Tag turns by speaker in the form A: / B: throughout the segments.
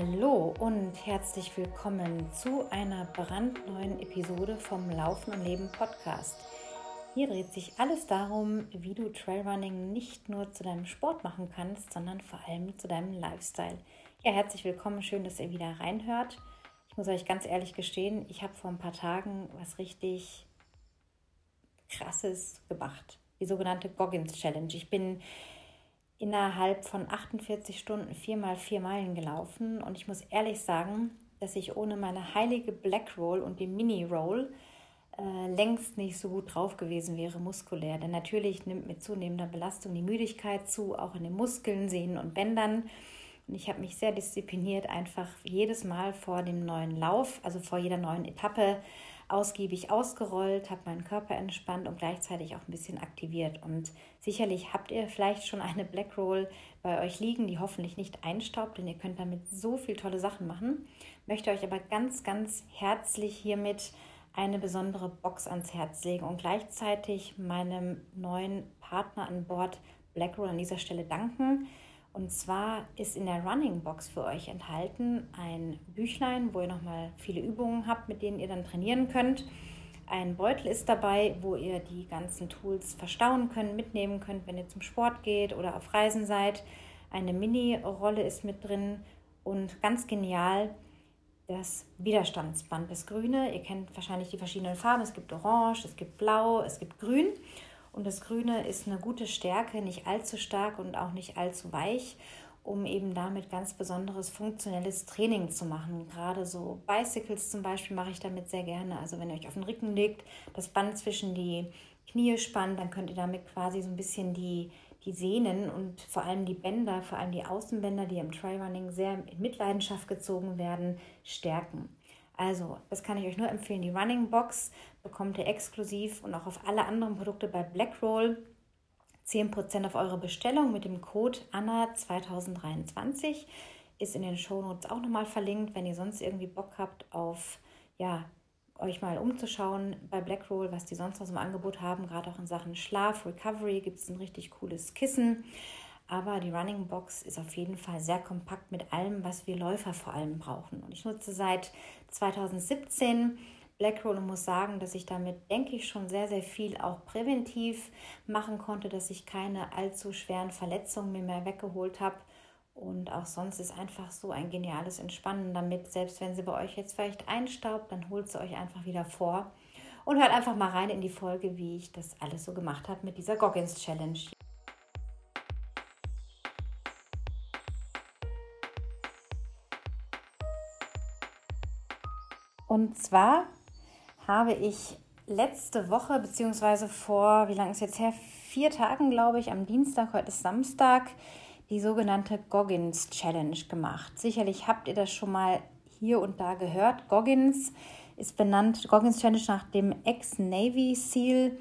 A: Hallo und herzlich willkommen zu einer brandneuen Episode vom Laufen und Leben Podcast. Hier dreht sich alles darum, wie du Trailrunning nicht nur zu deinem Sport machen kannst, sondern vor allem zu deinem Lifestyle. Ja, herzlich willkommen, schön, dass ihr wieder reinhört. Ich muss euch ganz ehrlich gestehen, ich habe vor ein paar Tagen was richtig krasses gemacht. Die sogenannte Goggins Challenge. Ich bin innerhalb von 48 Stunden viermal vier Meilen gelaufen und ich muss ehrlich sagen, dass ich ohne meine heilige Black Roll und die Mini Roll äh, längst nicht so gut drauf gewesen wäre muskulär. Denn natürlich nimmt mit zunehmender Belastung die Müdigkeit zu, auch in den Muskeln, Sehnen und Bändern. Und ich habe mich sehr diszipliniert, einfach jedes Mal vor dem neuen Lauf, also vor jeder neuen Etappe, ausgiebig ausgerollt, habe meinen Körper entspannt und gleichzeitig auch ein bisschen aktiviert. Und sicherlich habt ihr vielleicht schon eine Black Roll bei euch liegen, die hoffentlich nicht einstaubt, denn ihr könnt damit so viele tolle Sachen machen. Möchte euch aber ganz, ganz herzlich hiermit eine besondere Box ans Herz legen und gleichzeitig meinem neuen Partner an Bord Black Roll an dieser Stelle danken und zwar ist in der Running Box für euch enthalten ein Büchlein, wo ihr nochmal viele Übungen habt, mit denen ihr dann trainieren könnt. Ein Beutel ist dabei, wo ihr die ganzen Tools verstauen könnt, mitnehmen könnt, wenn ihr zum Sport geht oder auf Reisen seid. Eine Mini-Rolle ist mit drin und ganz genial das Widerstandsband, das Grüne. Ihr kennt wahrscheinlich die verschiedenen Farben. Es gibt Orange, es gibt Blau, es gibt Grün. Und das Grüne ist eine gute Stärke, nicht allzu stark und auch nicht allzu weich, um eben damit ganz besonderes funktionelles Training zu machen. Gerade so Bicycles zum Beispiel mache ich damit sehr gerne. Also wenn ihr euch auf den Rücken legt, das Band zwischen die Knie spannt, dann könnt ihr damit quasi so ein bisschen die, die Sehnen und vor allem die Bänder, vor allem die Außenbänder, die im Trailrunning sehr in Mitleidenschaft gezogen werden, stärken. Also, das kann ich euch nur empfehlen. Die Running Box bekommt ihr exklusiv und auch auf alle anderen Produkte bei Blackroll 10% auf eure Bestellung mit dem Code ANNA2023. Ist in den Shownotes auch nochmal verlinkt, wenn ihr sonst irgendwie Bock habt auf, ja, euch mal umzuschauen bei Blackroll, was die sonst noch im Angebot haben. Gerade auch in Sachen Schlaf, Recovery gibt es ein richtig cooles Kissen. Aber die Running Box ist auf jeden Fall sehr kompakt mit allem, was wir Läufer vor allem brauchen. Und ich nutze seit 2017 Blackroll und muss sagen, dass ich damit, denke ich, schon sehr, sehr viel auch präventiv machen konnte, dass ich keine allzu schweren Verletzungen mir mehr weggeholt habe. Und auch sonst ist einfach so ein geniales Entspannen damit. Selbst wenn sie bei euch jetzt vielleicht einstaubt, dann holt sie euch einfach wieder vor. Und hört einfach mal rein in die Folge, wie ich das alles so gemacht habe mit dieser Goggins Challenge. Und zwar habe ich letzte Woche, beziehungsweise vor, wie lange ist jetzt her? Vier Tagen, glaube ich, am Dienstag, heute ist Samstag, die sogenannte Goggins Challenge gemacht. Sicherlich habt ihr das schon mal hier und da gehört. Goggins ist benannt, Goggins Challenge nach dem Ex-Navy SEAL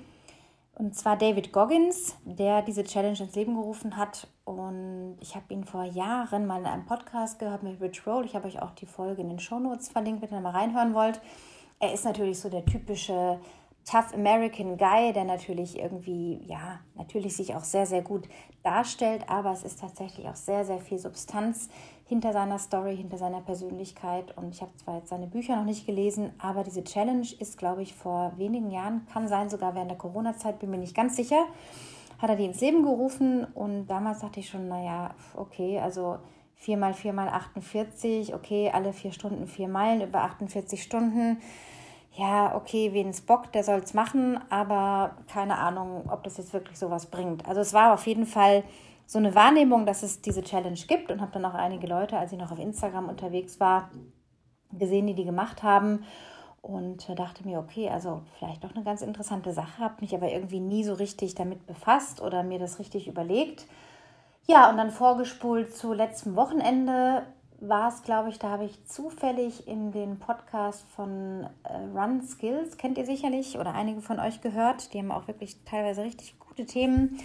A: und zwar David Goggins, der diese Challenge ins Leben gerufen hat. Und ich habe ihn vor Jahren mal in einem Podcast gehört mit Rich Roll. Ich habe euch auch die Folge in den Show Notes verlinkt, wenn ihr mal reinhören wollt. Er ist natürlich so der typische Tough American Guy, der natürlich irgendwie, ja, natürlich sich auch sehr, sehr gut darstellt, aber es ist tatsächlich auch sehr, sehr viel Substanz hinter seiner Story, hinter seiner Persönlichkeit. Und ich habe zwar jetzt seine Bücher noch nicht gelesen, aber diese Challenge ist, glaube ich, vor wenigen Jahren, kann sein sogar während der Corona-Zeit, bin mir nicht ganz sicher, hat er die ins Leben gerufen. Und damals dachte ich schon, naja, okay, also 4 mal 4 mal 48, okay, alle vier Stunden vier Meilen über 48 Stunden ja, okay, wen es bockt, der soll es machen, aber keine Ahnung, ob das jetzt wirklich sowas bringt. Also es war auf jeden Fall so eine Wahrnehmung, dass es diese Challenge gibt und habe dann auch einige Leute, als ich noch auf Instagram unterwegs war, gesehen, die die gemacht haben und dachte mir, okay, also vielleicht doch eine ganz interessante Sache, habe mich aber irgendwie nie so richtig damit befasst oder mir das richtig überlegt. Ja, und dann vorgespult zu letztem Wochenende war es, glaube ich, da habe ich zufällig in den Podcast von äh, Run Skills, kennt ihr sicherlich oder einige von euch gehört. Die haben auch wirklich teilweise richtig gute Themen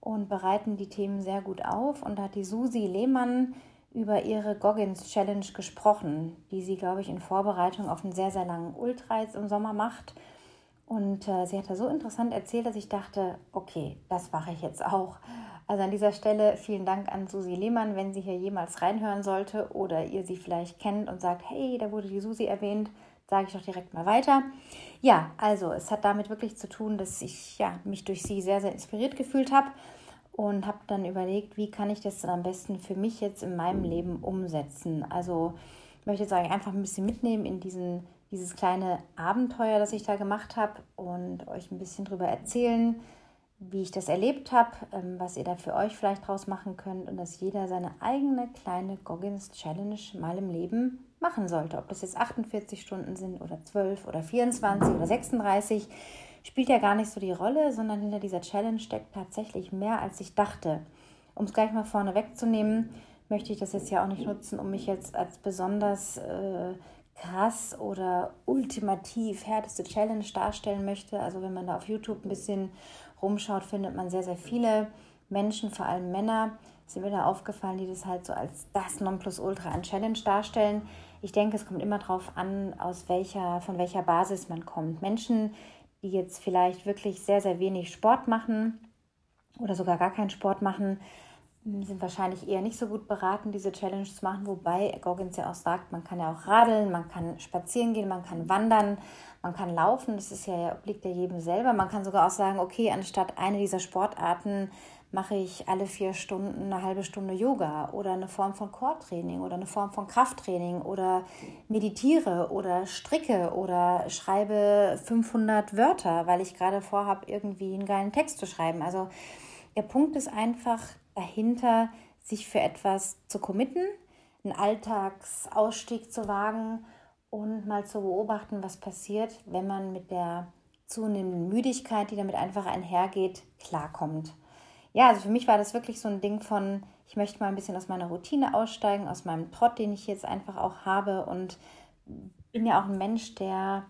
A: und bereiten die Themen sehr gut auf. Und da hat die Susi Lehmann über ihre Goggins Challenge gesprochen, die sie, glaube ich, in Vorbereitung auf einen sehr, sehr langen Ultra jetzt im Sommer macht. Und äh, sie hat da so interessant erzählt, dass ich dachte, okay, das mache ich jetzt auch. Also an dieser Stelle vielen Dank an Susi Lehmann, wenn sie hier jemals reinhören sollte oder ihr sie vielleicht kennt und sagt, hey, da wurde die Susi erwähnt, sage ich doch direkt mal weiter. Ja, also es hat damit wirklich zu tun, dass ich ja, mich durch sie sehr, sehr inspiriert gefühlt habe und habe dann überlegt, wie kann ich das dann am besten für mich jetzt in meinem Leben umsetzen. Also ich möchte jetzt euch einfach ein bisschen mitnehmen in diesen, dieses kleine Abenteuer, das ich da gemacht habe und euch ein bisschen darüber erzählen, wie ich das erlebt habe, ähm, was ihr da für euch vielleicht draus machen könnt und dass jeder seine eigene kleine Goggins Challenge mal im Leben machen sollte. Ob das jetzt 48 Stunden sind oder 12 oder 24 oder 36, spielt ja gar nicht so die Rolle, sondern hinter dieser Challenge steckt tatsächlich mehr, als ich dachte. Um es gleich mal vorne wegzunehmen, möchte ich das jetzt ja auch nicht nutzen, um mich jetzt als besonders äh, krass oder ultimativ härteste Challenge darstellen möchte. Also wenn man da auf YouTube ein bisschen rumschaut, findet man sehr, sehr viele Menschen, vor allem Männer, sind mir da aufgefallen, die das halt so als das Nonplusultra an Challenge darstellen. Ich denke, es kommt immer darauf an, aus welcher, von welcher Basis man kommt. Menschen, die jetzt vielleicht wirklich sehr, sehr wenig Sport machen oder sogar gar keinen Sport machen, sind wahrscheinlich eher nicht so gut beraten, diese Challenge zu machen, wobei Goggins ja auch sagt, man kann ja auch radeln, man kann spazieren gehen, man kann wandern, man kann laufen, das ist ja, obliegt ja jedem selber. Man kann sogar auch sagen, okay, anstatt eine dieser Sportarten mache ich alle vier Stunden eine halbe Stunde Yoga oder eine Form von Core-Training oder eine Form von Krafttraining oder meditiere oder stricke oder schreibe 500 Wörter, weil ich gerade vorhabe, irgendwie einen geilen Text zu schreiben. Also der Punkt ist einfach dahinter, sich für etwas zu committen, einen Alltagsausstieg zu wagen und mal zu beobachten, was passiert, wenn man mit der zunehmenden Müdigkeit, die damit einfach einhergeht, klarkommt. Ja, also für mich war das wirklich so ein Ding von, ich möchte mal ein bisschen aus meiner Routine aussteigen, aus meinem Trott, den ich jetzt einfach auch habe und bin ja auch ein Mensch, der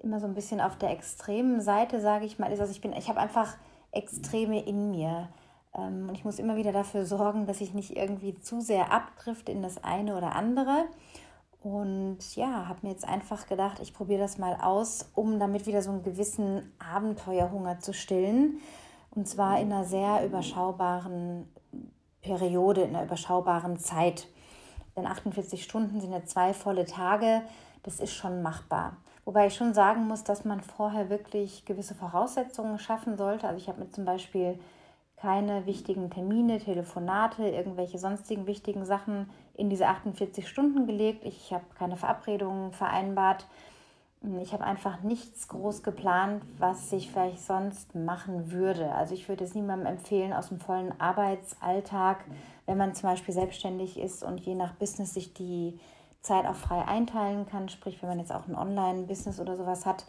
A: immer so ein bisschen auf der extremen Seite, sage ich mal, ist. Also ich bin, ich habe einfach Extreme in mir. Ähm, und ich muss immer wieder dafür sorgen, dass ich nicht irgendwie zu sehr abdrift in das eine oder andere. Und ja, habe mir jetzt einfach gedacht, ich probiere das mal aus, um damit wieder so einen gewissen Abenteuerhunger zu stillen. Und zwar in einer sehr überschaubaren Periode, in einer überschaubaren Zeit. Denn 48 Stunden sind ja zwei volle Tage. Das ist schon machbar. Wobei ich schon sagen muss, dass man vorher wirklich gewisse Voraussetzungen schaffen sollte. Also ich habe mir zum Beispiel keine wichtigen Termine, Telefonate, irgendwelche sonstigen wichtigen Sachen in diese 48 Stunden gelegt. Ich habe keine Verabredungen vereinbart. Ich habe einfach nichts groß geplant, was ich vielleicht sonst machen würde. Also ich würde es niemandem empfehlen aus dem vollen Arbeitsalltag, wenn man zum Beispiel selbstständig ist und je nach Business sich die Zeit auch frei einteilen kann. Sprich, wenn man jetzt auch ein Online-Business oder sowas hat,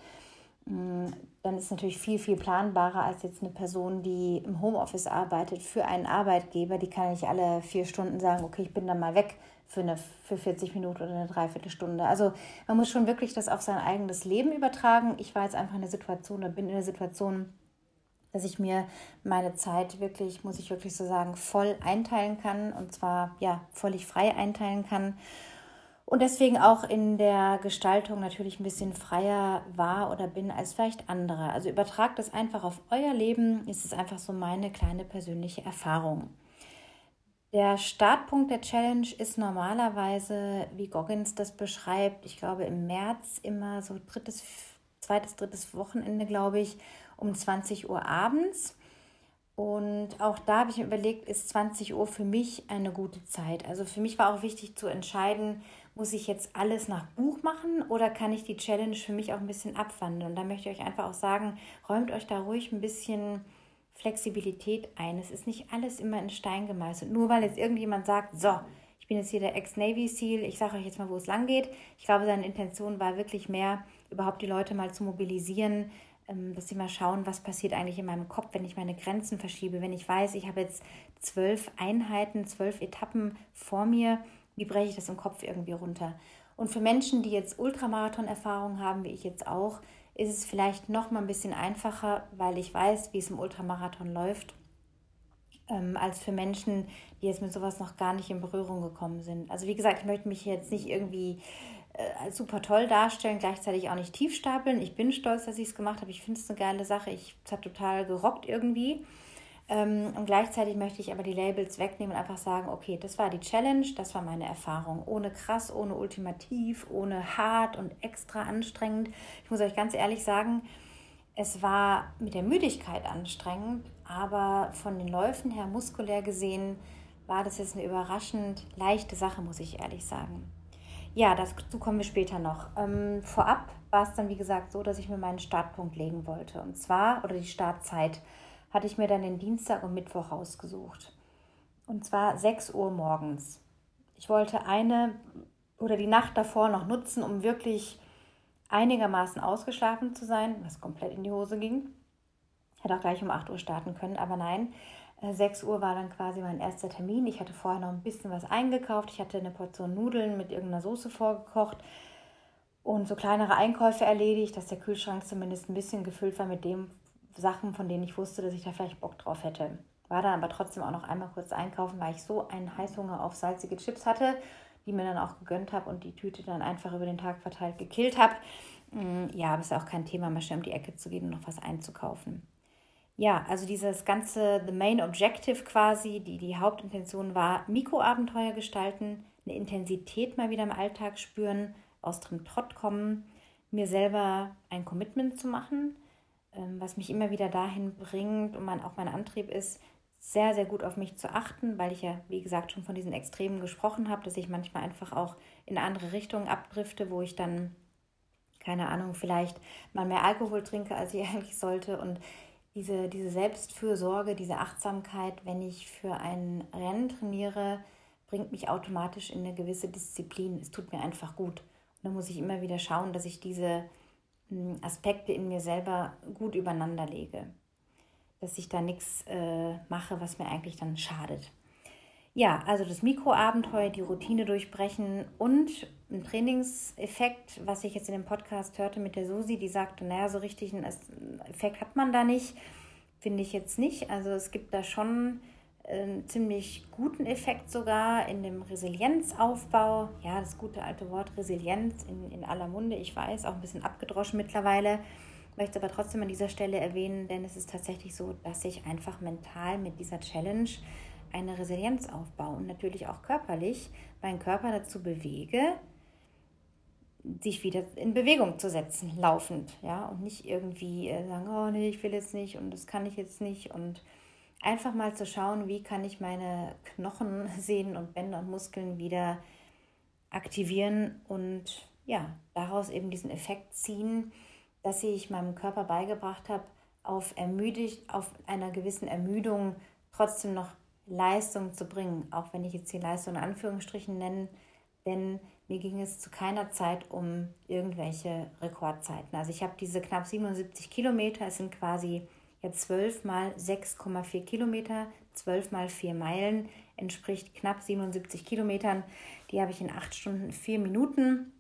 A: Mm, dann ist es natürlich viel, viel planbarer als jetzt eine Person, die im Homeoffice arbeitet für einen Arbeitgeber. Die kann nicht alle vier Stunden sagen, okay, ich bin dann mal weg für, eine, für 40 Minuten oder eine Dreiviertelstunde. Also man muss schon wirklich das auf sein eigenes Leben übertragen. Ich war jetzt einfach in der Situation oder bin in der Situation, dass ich mir meine Zeit wirklich, muss ich wirklich so sagen, voll einteilen kann und zwar ja völlig frei einteilen kann und deswegen auch in der Gestaltung natürlich ein bisschen freier war oder bin als vielleicht andere. Also übertragt es einfach auf euer Leben, ist es einfach so meine kleine persönliche Erfahrung. Der Startpunkt der Challenge ist normalerweise, wie Goggins das beschreibt, ich glaube im März immer so drittes, zweites, drittes Wochenende, glaube ich, um 20 Uhr abends. Und auch da habe ich mir überlegt, ist 20 Uhr für mich eine gute Zeit. Also für mich war auch wichtig zu entscheiden, muss ich jetzt alles nach Buch machen oder kann ich die Challenge für mich auch ein bisschen abwandeln? Und da möchte ich euch einfach auch sagen, räumt euch da ruhig ein bisschen Flexibilität ein. Es ist nicht alles immer in Stein gemeißelt. Nur weil jetzt irgendjemand sagt, so, ich bin jetzt hier der Ex-Navy SEAL, ich sage euch jetzt mal, wo es lang geht. Ich glaube, seine Intention war wirklich mehr, überhaupt die Leute mal zu mobilisieren, ähm, dass sie mal schauen, was passiert eigentlich in meinem Kopf, wenn ich meine Grenzen verschiebe, wenn ich weiß, ich habe jetzt zwölf Einheiten, zwölf Etappen vor mir wie breche ich das im Kopf irgendwie runter? Und für Menschen, die jetzt Ultramarathon-Erfahrung haben, wie ich jetzt auch, ist es vielleicht noch mal ein bisschen einfacher, weil ich weiß, wie es im Ultramarathon läuft, ähm, als für Menschen, die jetzt mit sowas noch gar nicht in Berührung gekommen sind. Also wie gesagt, ich möchte mich jetzt nicht irgendwie äh, super toll darstellen, gleichzeitig auch nicht tief stapeln. Ich bin stolz, dass ich es gemacht habe. Ich finde es eine geile Sache. Ich, hat total gerockt irgendwie. Ähm, und gleichzeitig möchte ich aber die Labels wegnehmen und einfach sagen, okay, das war die Challenge, das war meine Erfahrung. Ohne krass, ohne ultimativ, ohne hart und extra anstrengend. Ich muss euch ganz ehrlich sagen, es war mit der Müdigkeit anstrengend, aber von den Läufen her muskulär gesehen war das jetzt eine überraschend leichte Sache, muss ich ehrlich sagen. Ja, dazu kommen wir später noch. Ähm, vorab war es dann, wie gesagt, so, dass ich mir meinen Startpunkt legen wollte. Und zwar, oder die Startzeit, hatte ich mir dann den Dienstag und Mittwoch rausgesucht. Und zwar 6 Uhr morgens. Ich wollte eine oder die Nacht davor noch nutzen, um wirklich einigermaßen ausgeschlafen zu sein, was komplett in die Hose ging. Hätte auch gleich um 8 Uhr starten können, aber nein. 6 äh, Uhr war dann quasi mein erster Termin. Ich hatte vorher noch ein bisschen was eingekauft. Ich hatte eine Portion Nudeln mit irgendeiner Soße vorgekocht und so kleinere Einkäufe erledigt, dass der Kühlschrank zumindest ein bisschen gefüllt war mit den Sachen, von denen ich wusste, dass ich da vielleicht Bock drauf hätte. War dann aber trotzdem auch noch einmal kurz einkaufen, weil ich so einen Heißhunger auf salzige Chips hatte, die mir dann auch gegönnt habe und die Tüte dann einfach über den Tag verteilt gekillt habe. Mm, ja, aber es ist auch kein Thema, mal schnell um die Ecke zu gehen und noch was einzukaufen. Ja, also dieses ganze, the main objective quasi, die, die Hauptintention war, Mikroabenteuer gestalten, eine Intensität mal wieder im Alltag spüren, aus dem Trott kommen, mir selber ein Commitment zu machen, was mich immer wieder dahin bringt und mein, auch mein Antrieb ist, sehr, sehr gut auf mich zu achten, weil ich ja, wie gesagt, schon von diesen Extremen gesprochen habe, dass ich manchmal einfach auch in andere Richtungen abdrifte, wo ich dann, keine Ahnung, vielleicht mal mehr Alkohol trinke, als ich eigentlich sollte und diese, diese Selbstfürsorge, diese Achtsamkeit, wenn ich für ein Rennen trainiere, bringt mich automatisch in eine gewisse Disziplin. Es tut mir einfach gut. Und da muss ich immer wieder schauen, dass ich diese Aspekte in mir selber gut übereinander lege. Dass ich da nichts äh, mache, was mir eigentlich dann schadet. Ja, also das Mikroabenteuer, die Routine durchbrechen und ein Trainingseffekt, was ich jetzt in dem Podcast hörte mit der Susi, die sagte, naja, so richtig einen Effekt hat man da nicht, finde ich jetzt nicht. Also es gibt da schon einen ziemlich guten Effekt sogar in dem Resilienzaufbau. Ja, das gute alte Wort Resilienz in, in aller Munde, ich weiß, auch ein bisschen abgedroschen mittlerweile. Möchte aber trotzdem an dieser Stelle erwähnen, denn es ist tatsächlich so, dass ich einfach mental mit dieser Challenge eine Resilienz aufbaue und natürlich auch körperlich meinen Körper dazu bewege, sich wieder in Bewegung zu setzen, laufend, ja, und nicht irgendwie äh, sagen, oh nee, ich will jetzt nicht und das kann ich jetzt nicht und einfach mal zu schauen, wie kann ich meine Knochen, Sehnen und Bänder und Muskeln wieder aktivieren und ja, daraus eben diesen Effekt ziehen, dass ich meinem Körper beigebracht habe, auf ermüdigt, auf einer gewissen Ermüdung trotzdem noch Leistung zu bringen, auch wenn ich jetzt die Leistung in Anführungsstrichen nenne, denn mir ging es zu keiner Zeit um irgendwelche Rekordzeiten. Also ich habe diese knapp 77 Kilometer, es sind quasi jetzt 12 mal 6,4 Kilometer, 12 mal 4 Meilen, entspricht knapp 77 Kilometern. Die habe ich in 8 Stunden 4 Minuten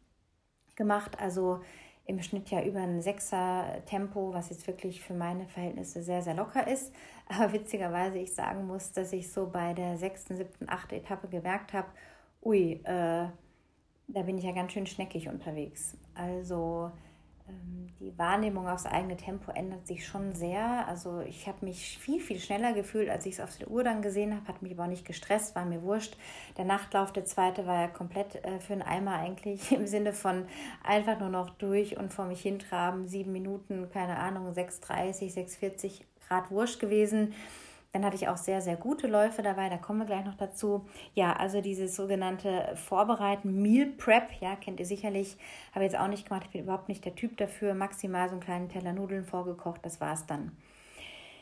A: gemacht, also im Schnitt ja über ein Sechser Tempo, was jetzt wirklich für meine Verhältnisse sehr, sehr locker ist. Aber witzigerweise ich sagen muss, dass ich so bei der sechsten, siebten, achten Etappe gemerkt habe, ui, äh, da bin ich ja ganz schön schneckig unterwegs. Also die Wahrnehmung aufs eigene Tempo ändert sich schon sehr. Also ich habe mich viel, viel schneller gefühlt, als ich es auf der Uhr dann gesehen habe, hat mich aber auch nicht gestresst, war mir wurscht. Der Nachtlauf, der zweite, war ja komplett äh, für einen Eimer eigentlich im Sinne von einfach nur noch durch und vor mich hintraben, sieben Minuten, keine Ahnung, 6,30, 6,40 Grad wurscht gewesen. Dann hatte ich auch sehr, sehr gute Läufe dabei, da kommen wir gleich noch dazu. Ja, also dieses sogenannte Vorbereiten, Meal Prep, ja, kennt ihr sicherlich, habe ich jetzt auch nicht gemacht, ich bin überhaupt nicht der Typ dafür. Maximal so einen kleinen Teller Nudeln vorgekocht, das war es dann.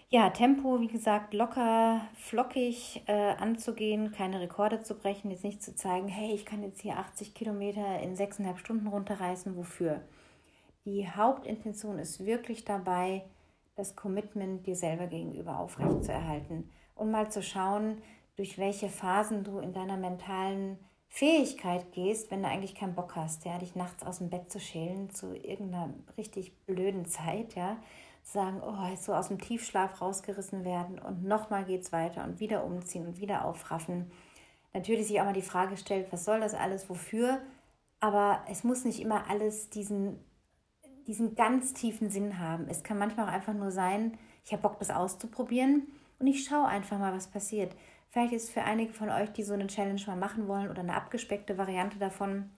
A: Ja, Tempo, wie gesagt, locker, flockig äh, anzugehen, keine Rekorde zu brechen, jetzt nicht zu zeigen, hey, ich kann jetzt hier 80 Kilometer in sechseinhalb Stunden runterreißen, wofür? Die Hauptintention ist wirklich dabei, das Commitment dir selber gegenüber aufrechtzuerhalten und mal zu schauen, durch welche Phasen du in deiner mentalen Fähigkeit gehst, wenn du eigentlich keinen Bock hast, ja, dich nachts aus dem Bett zu schälen zu irgendeiner richtig blöden Zeit, ja, sagen, oh, so aus dem Tiefschlaf rausgerissen werden und nochmal geht's weiter und wieder umziehen und wieder aufraffen. Natürlich sich auch mal die Frage stellt, was soll das alles, wofür? Aber es muss nicht immer alles diesen diesen ganz tiefen Sinn haben. Es kann manchmal auch einfach nur sein, ich habe Bock, das auszuprobieren und ich schaue einfach mal, was passiert. Vielleicht ist für einige von euch, die so eine Challenge mal machen wollen oder eine abgespeckte Variante davon,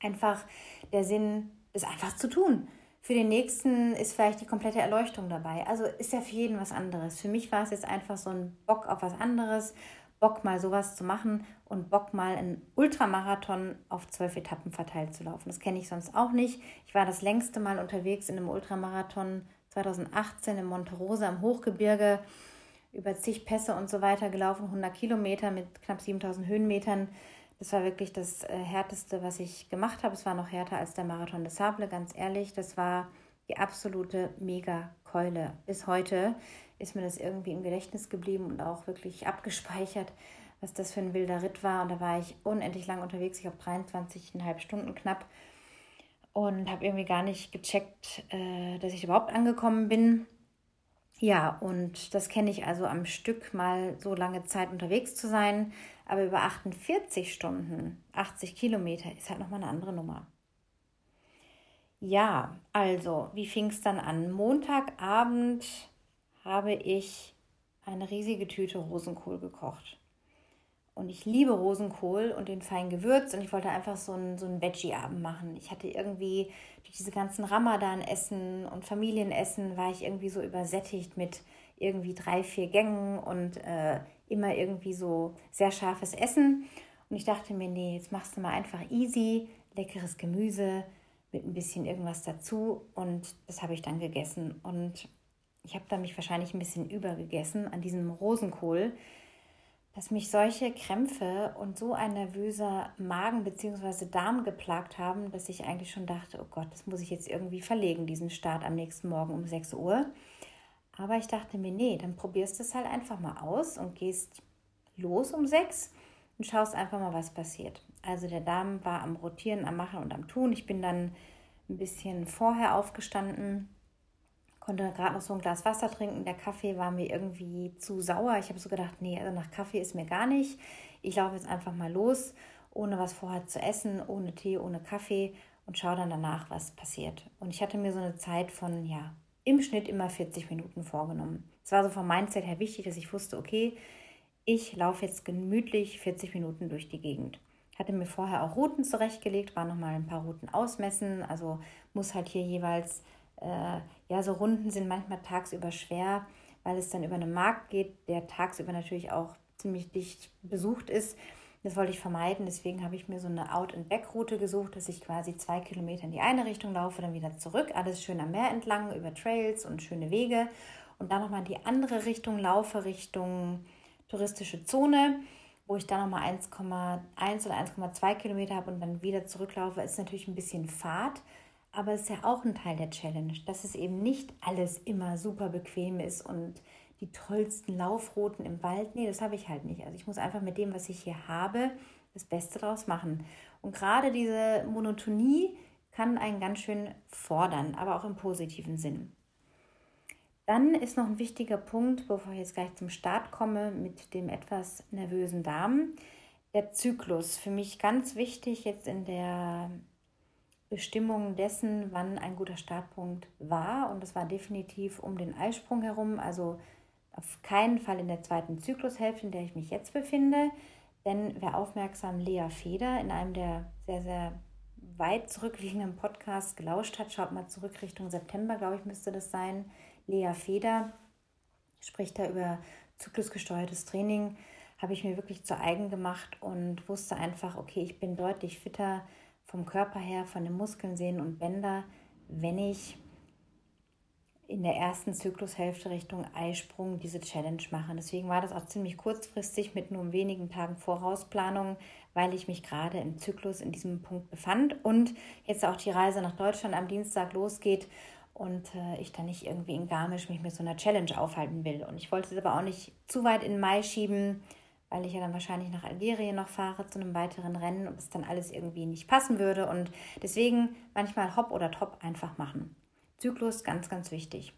A: einfach der Sinn, es einfach zu tun. Für den nächsten ist vielleicht die komplette Erleuchtung dabei. Also ist ja für jeden was anderes. Für mich war es jetzt einfach so ein Bock auf was anderes, Bock mal sowas zu machen und Bock mal einen Ultramarathon auf zwölf Etappen verteilt zu laufen. Das kenne ich sonst auch nicht. Ich war das längste Mal unterwegs in einem Ultramarathon 2018 in Monterosa im Hochgebirge über zig Pässe und so weiter gelaufen, 100 Kilometer mit knapp 7000 Höhenmetern. Das war wirklich das äh, Härteste, was ich gemacht habe. Es war noch härter als der Marathon des Sable, ganz ehrlich. Das war die absolute Mega-Keule. Bis heute ist mir das irgendwie im Gedächtnis geblieben und auch wirklich abgespeichert, was das für ein wilder Ritt war. Und da war ich unendlich lang unterwegs. Ich habe 23,5 Stunden knapp und habe irgendwie gar nicht gecheckt, äh, dass ich überhaupt angekommen bin. Ja, und das kenne ich also am Stück mal so lange Zeit unterwegs zu sein. Aber über 48 Stunden, 80 Kilometer ist halt nochmal eine andere Nummer. Ja, also, wie fing es dann an? Montagabend habe ich eine riesige Tüte Rosenkohl gekocht. Und ich liebe Rosenkohl und den fein gewürzt und ich wollte einfach so einen, so einen Veggie-Abend machen. Ich hatte irgendwie durch diese ganzen Ramadan-Essen und Familienessen war ich irgendwie so übersättigt mit irgendwie drei, vier Gängen und äh, immer irgendwie so sehr scharfes Essen. Und ich dachte mir, nee, jetzt machst du mal einfach easy, leckeres Gemüse mit ein bisschen irgendwas dazu. Und das habe ich dann gegessen. Und ich habe da mich wahrscheinlich ein bisschen übergegessen an diesem Rosenkohl dass mich solche Krämpfe und so ein nervöser Magen bzw. Darm geplagt haben, dass ich eigentlich schon dachte, oh Gott, das muss ich jetzt irgendwie verlegen, diesen Start am nächsten Morgen um 6 Uhr. Aber ich dachte mir, nee, dann probierst du es halt einfach mal aus und gehst los um 6 und schaust einfach mal, was passiert. Also der Darm war am Rotieren, am Machen und am Tun. Ich bin dann ein bisschen vorher aufgestanden, konnte gerade noch so ein Glas Wasser trinken. Der Kaffee war mir irgendwie zu sauer. Ich habe so gedacht, nee, also nach Kaffee ist mir gar nicht. Ich laufe jetzt einfach mal los, ohne was vorher zu essen, ohne Tee, ohne Kaffee und schaue dann danach, was passiert. Und ich hatte mir so eine Zeit von, ja, im Schnitt immer 40 Minuten vorgenommen. Es war so vom Mindset her wichtig, dass ich wusste, okay, ich laufe jetzt gemütlich 40 Minuten durch die Gegend. Hatte mir vorher auch Routen zurechtgelegt, war nochmal ein paar Routen ausmessen, also muss halt hier jeweils äh, ja, so Runden sind manchmal tagsüber schwer, weil es dann über einen Markt geht, der tagsüber natürlich auch ziemlich dicht besucht ist. Das wollte ich vermeiden, deswegen habe ich mir so eine Out-and-Back-Route gesucht, dass ich quasi zwei Kilometer in die eine Richtung laufe, dann wieder zurück, alles schön am Meer entlang, über Trails und schöne Wege und dann nochmal in die andere Richtung laufe, Richtung touristische Zone, wo ich dann nochmal 1,1 oder 1,2 Kilometer habe und dann wieder zurücklaufe, ist natürlich ein bisschen Fahrt, aber es ist ja auch ein Teil der Challenge, dass es eben nicht alles immer super bequem ist und die tollsten Laufrouten im Wald. Nee, das habe ich halt nicht. Also ich muss einfach mit dem, was ich hier habe, das Beste draus machen. Und gerade diese Monotonie kann einen ganz schön fordern, aber auch im positiven Sinn. Dann ist noch ein wichtiger Punkt, bevor ich jetzt gleich zum Start komme, mit dem etwas nervösen Darm. Der Zyklus. Für mich ganz wichtig jetzt in der Bestimmung dessen, wann ein guter Startpunkt war. Und das war definitiv um den Eisprung herum, also auf keinen Fall in der zweiten Zyklushälfte, in der ich mich jetzt befinde. Denn wer aufmerksam Lea Feder in einem der sehr, sehr weit zurückliegenden Podcasts gelauscht hat, schaut mal zurück Richtung September, glaube ich, müsste das sein. Lea Feder spricht da über zyklusgesteuertes Training, habe ich mir wirklich zu eigen gemacht und wusste einfach, okay, ich bin deutlich fitter vom Körper her, von den Muskeln, Sehnen und Bänder, wenn ich in der ersten Zyklushälfte Richtung Eisprung diese Challenge mache. Deswegen war das auch ziemlich kurzfristig mit nur wenigen Tagen Vorausplanung, weil ich mich gerade im Zyklus in diesem Punkt befand und jetzt auch die Reise nach Deutschland am Dienstag losgeht und äh, ich dann nicht irgendwie in Garmisch mich mit so einer Challenge aufhalten will. Und ich wollte es aber auch nicht zu weit in Mai schieben, weil ich ja dann wahrscheinlich nach Algerien noch fahre zu einem weiteren Rennen und es dann alles irgendwie nicht passen würde. Und deswegen manchmal hopp oder top einfach machen. Zyklus ganz, ganz wichtig.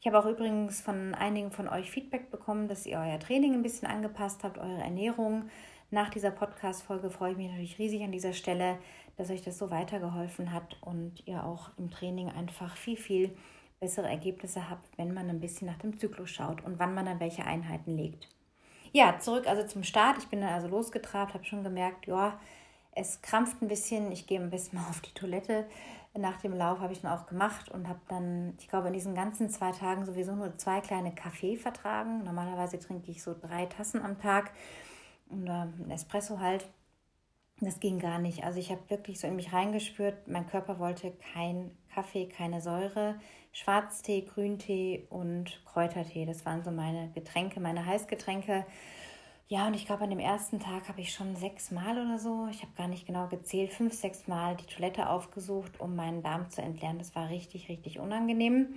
A: Ich habe auch übrigens von einigen von euch Feedback bekommen, dass ihr euer Training ein bisschen angepasst habt, eure Ernährung. Nach dieser Podcast-Folge freue ich mich natürlich riesig an dieser Stelle, dass euch das so weitergeholfen hat und ihr auch im Training einfach viel, viel bessere Ergebnisse habe, wenn man ein bisschen nach dem Zyklus schaut und wann man dann welche Einheiten legt. Ja, zurück also zum Start. Ich bin dann also losgetrabt, habe schon gemerkt, ja, es krampft ein bisschen. Ich gehe ein bisschen mal auf die Toilette. Nach dem Lauf habe ich dann auch gemacht und habe dann, ich glaube, in diesen ganzen zwei Tagen sowieso nur zwei kleine Kaffee vertragen. Normalerweise trinke ich so drei Tassen am Tag und äh, ein Espresso halt. Das ging gar nicht. Also ich habe wirklich so in mich reingespürt, mein Körper wollte kein Kaffee, keine Säure, Schwarztee, Grüntee und Kräutertee. Das waren so meine Getränke, meine Heißgetränke. Ja, und ich glaube, an dem ersten Tag habe ich schon sechs Mal oder so, ich habe gar nicht genau gezählt, fünf, sechs Mal die Toilette aufgesucht, um meinen Darm zu entleeren. Das war richtig, richtig unangenehm.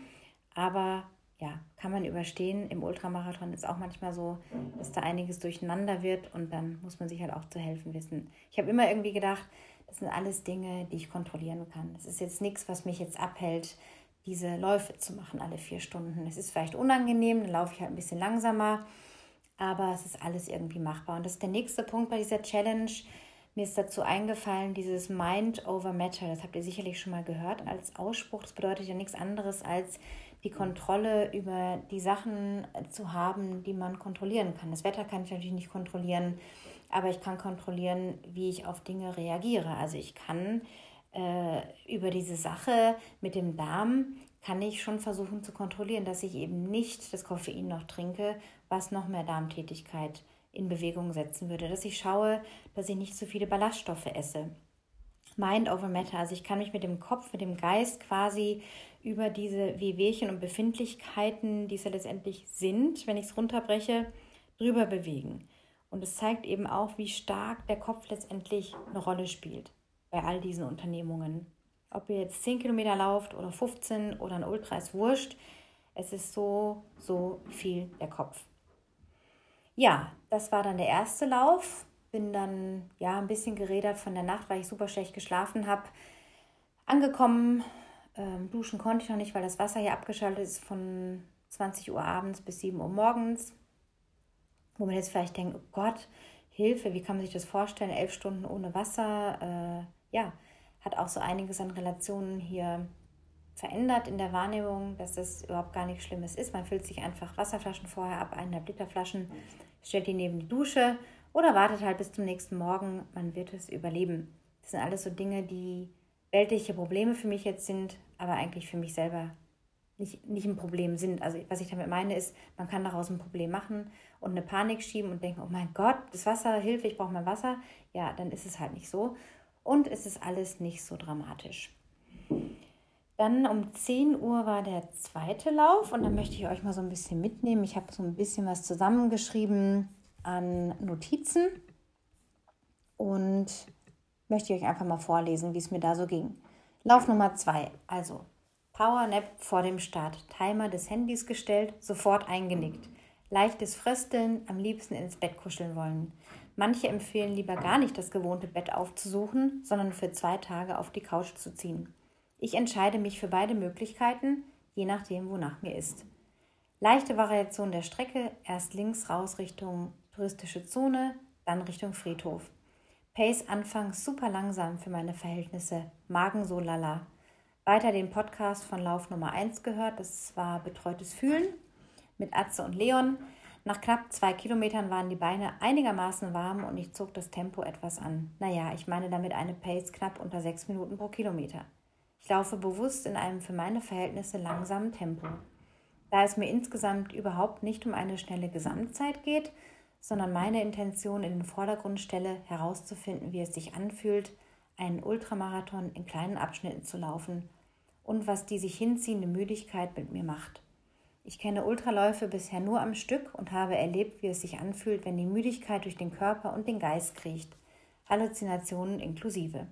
A: Aber ja, kann man überstehen. Im Ultramarathon ist auch manchmal so, dass da einiges durcheinander wird und dann muss man sich halt auch zu helfen wissen. Ich habe immer irgendwie gedacht, das sind alles Dinge, die ich kontrollieren kann. Das ist jetzt nichts, was mich jetzt abhält, diese Läufe zu machen alle vier Stunden. Es ist vielleicht unangenehm, dann laufe ich halt ein bisschen langsamer, aber es ist alles irgendwie machbar. Und das ist der nächste Punkt bei dieser Challenge. Mir ist dazu eingefallen, dieses Mind over Matter, das habt ihr sicherlich schon mal gehört als Ausspruch. Das bedeutet ja nichts anderes als die Kontrolle über die Sachen zu haben, die man kontrollieren kann. Das Wetter kann ich natürlich nicht kontrollieren, aber ich kann kontrollieren, wie ich auf Dinge reagiere. Also ich kann äh, über diese Sache mit dem Darm, kann ich schon versuchen zu kontrollieren, dass ich eben nicht das Koffein noch trinke, was noch mehr Darmtätigkeit in Bewegung setzen würde. Dass ich schaue, dass ich nicht so viele Ballaststoffe esse. Mind over Matter. Also ich kann mich mit dem Kopf, mit dem Geist quasi über diese Wehwehchen und Befindlichkeiten, die es ja letztendlich sind, wenn ich es runterbreche, drüber bewegen. Und es zeigt eben auch, wie stark der Kopf letztendlich eine Rolle spielt bei all diesen Unternehmungen. Ob ihr jetzt 10 Kilometer lauft oder 15 oder ein Ultra ist wurscht. Es ist so, so viel der Kopf. Ja, das war dann der erste Lauf. Bin dann ja ein bisschen gerädert von der Nacht, weil ich super schlecht geschlafen habe. Angekommen, ähm, duschen konnte ich noch nicht, weil das Wasser hier abgeschaltet ist von 20 Uhr abends bis 7 Uhr morgens. Wo man jetzt vielleicht denkt, oh Gott, Hilfe, wie kann man sich das vorstellen? Elf Stunden ohne Wasser. Äh, ja, hat auch so einiges an Relationen hier verändert in der Wahrnehmung, dass das überhaupt gar nichts Schlimmes ist. Man füllt sich einfach Wasserflaschen vorher ab, eineinhalb Liter Flaschen, stellt die neben die Dusche oder wartet halt bis zum nächsten Morgen. Man wird es überleben. Das sind alles so Dinge, die weltliche Probleme für mich jetzt sind, aber eigentlich für mich selber nicht, nicht ein Problem sind. Also was ich damit meine ist, man kann daraus ein Problem machen und eine Panik schieben und denken, oh mein Gott, das Wasser, Hilfe, ich brauche mein Wasser. Ja, dann ist es halt nicht so. Und es ist alles nicht so dramatisch. Dann um 10 Uhr war der zweite Lauf und da möchte ich euch mal so ein bisschen mitnehmen. Ich habe so ein bisschen was zusammengeschrieben an Notizen und möchte ich euch einfach mal vorlesen, wie es mir da so ging. Lauf Nummer 2, also Power Nap vor dem Start. Timer des Handys gestellt, sofort eingenickt. Leichtes Frösteln, am liebsten ins Bett kuscheln wollen. Manche empfehlen lieber gar nicht das gewohnte Bett aufzusuchen, sondern für zwei Tage auf die Couch zu ziehen. Ich entscheide mich für beide Möglichkeiten, je nachdem, wonach mir ist. Leichte Variation der Strecke, erst links raus Richtung touristische Zone, dann Richtung Friedhof. Pace anfangs super langsam für meine Verhältnisse, Magen so lala. Weiter den Podcast von Lauf Nummer 1 gehört, das war Betreutes Fühlen mit Atze und Leon. Nach knapp zwei Kilometern waren die Beine einigermaßen warm und ich zog das Tempo etwas an. Naja, ich meine damit eine Pace knapp unter sechs Minuten pro Kilometer. Ich laufe bewusst in einem für meine Verhältnisse langsamen Tempo. Da es mir insgesamt überhaupt nicht um eine schnelle Gesamtzeit geht, sondern meine Intention in den Vordergrund stelle, herauszufinden, wie es sich anfühlt, einen Ultramarathon in kleinen Abschnitten zu laufen und was die sich hinziehende Müdigkeit mit mir macht. Ich kenne Ultraläufe bisher nur am Stück und habe erlebt, wie es sich anfühlt, wenn die Müdigkeit durch den Körper und den Geist kriecht, Halluzinationen inklusive.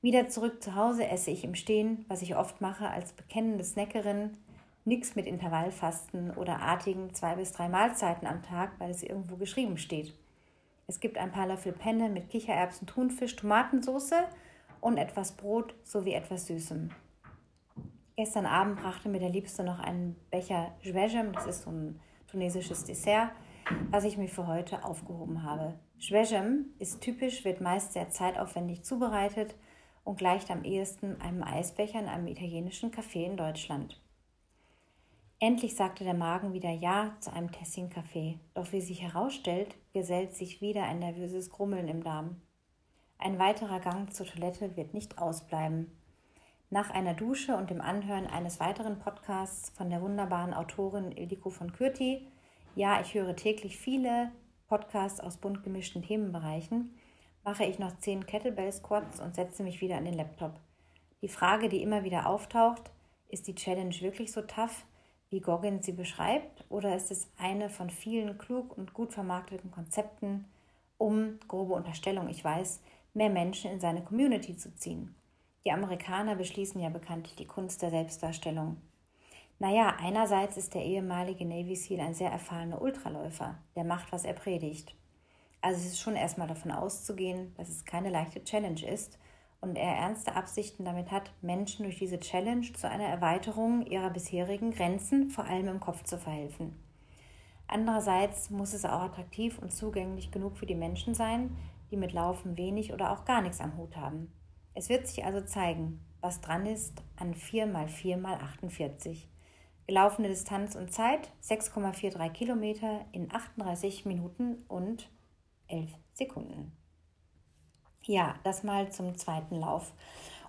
A: Wieder zurück zu Hause esse ich im Stehen, was ich oft mache als bekennende Snackerin, Nichts mit Intervallfasten oder artigen zwei bis drei Mahlzeiten am Tag, weil es irgendwo geschrieben steht. Es gibt ein paar Löffel Penne mit Kichererbsen, Thunfisch, Tomatensauce und etwas Brot sowie etwas Süßem. Gestern Abend brachte mir der Liebste noch einen Becher Jwejem, das ist so ein tunesisches Dessert, was ich mir für heute aufgehoben habe. Jwejem ist typisch, wird meist sehr zeitaufwendig zubereitet und gleicht am ehesten einem Eisbecher in einem italienischen Café in Deutschland. Endlich sagte der Magen wieder Ja zu einem Tässchen Kaffee. Doch wie sich herausstellt, gesellt sich wieder ein nervöses Grummeln im Darm. Ein weiterer Gang zur Toilette wird nicht ausbleiben. Nach einer Dusche und dem Anhören eines weiteren Podcasts von der wunderbaren Autorin Ildiko von Kürti, ja, ich höre täglich viele Podcasts aus bunt gemischten Themenbereichen, mache ich noch zehn Kettlebell Squats und setze mich wieder an den Laptop. Die Frage, die immer wieder auftaucht, ist die Challenge wirklich so tough? Wie Goggins sie beschreibt, oder ist es eine von vielen klug und gut vermarkteten Konzepten, um, grobe Unterstellung, ich weiß, mehr Menschen in seine Community zu ziehen? Die Amerikaner beschließen ja bekanntlich die Kunst der Selbstdarstellung. Naja, einerseits ist der ehemalige Navy SEAL ein sehr erfahrener Ultraläufer, der macht, was er predigt. Also es ist schon erstmal davon auszugehen, dass es keine leichte Challenge ist und er ernste Absichten damit hat, Menschen durch diese Challenge zu einer Erweiterung ihrer bisherigen Grenzen, vor allem im Kopf, zu verhelfen. Andererseits muss es auch attraktiv und zugänglich genug für die Menschen sein, die mit Laufen wenig oder auch gar nichts am Hut haben. Es wird sich also zeigen, was dran ist an 4 x 4 x 48. Gelaufene Distanz und Zeit 6,43 Kilometer in 38 Minuten und 11 Sekunden. Ja, das mal zum zweiten Lauf.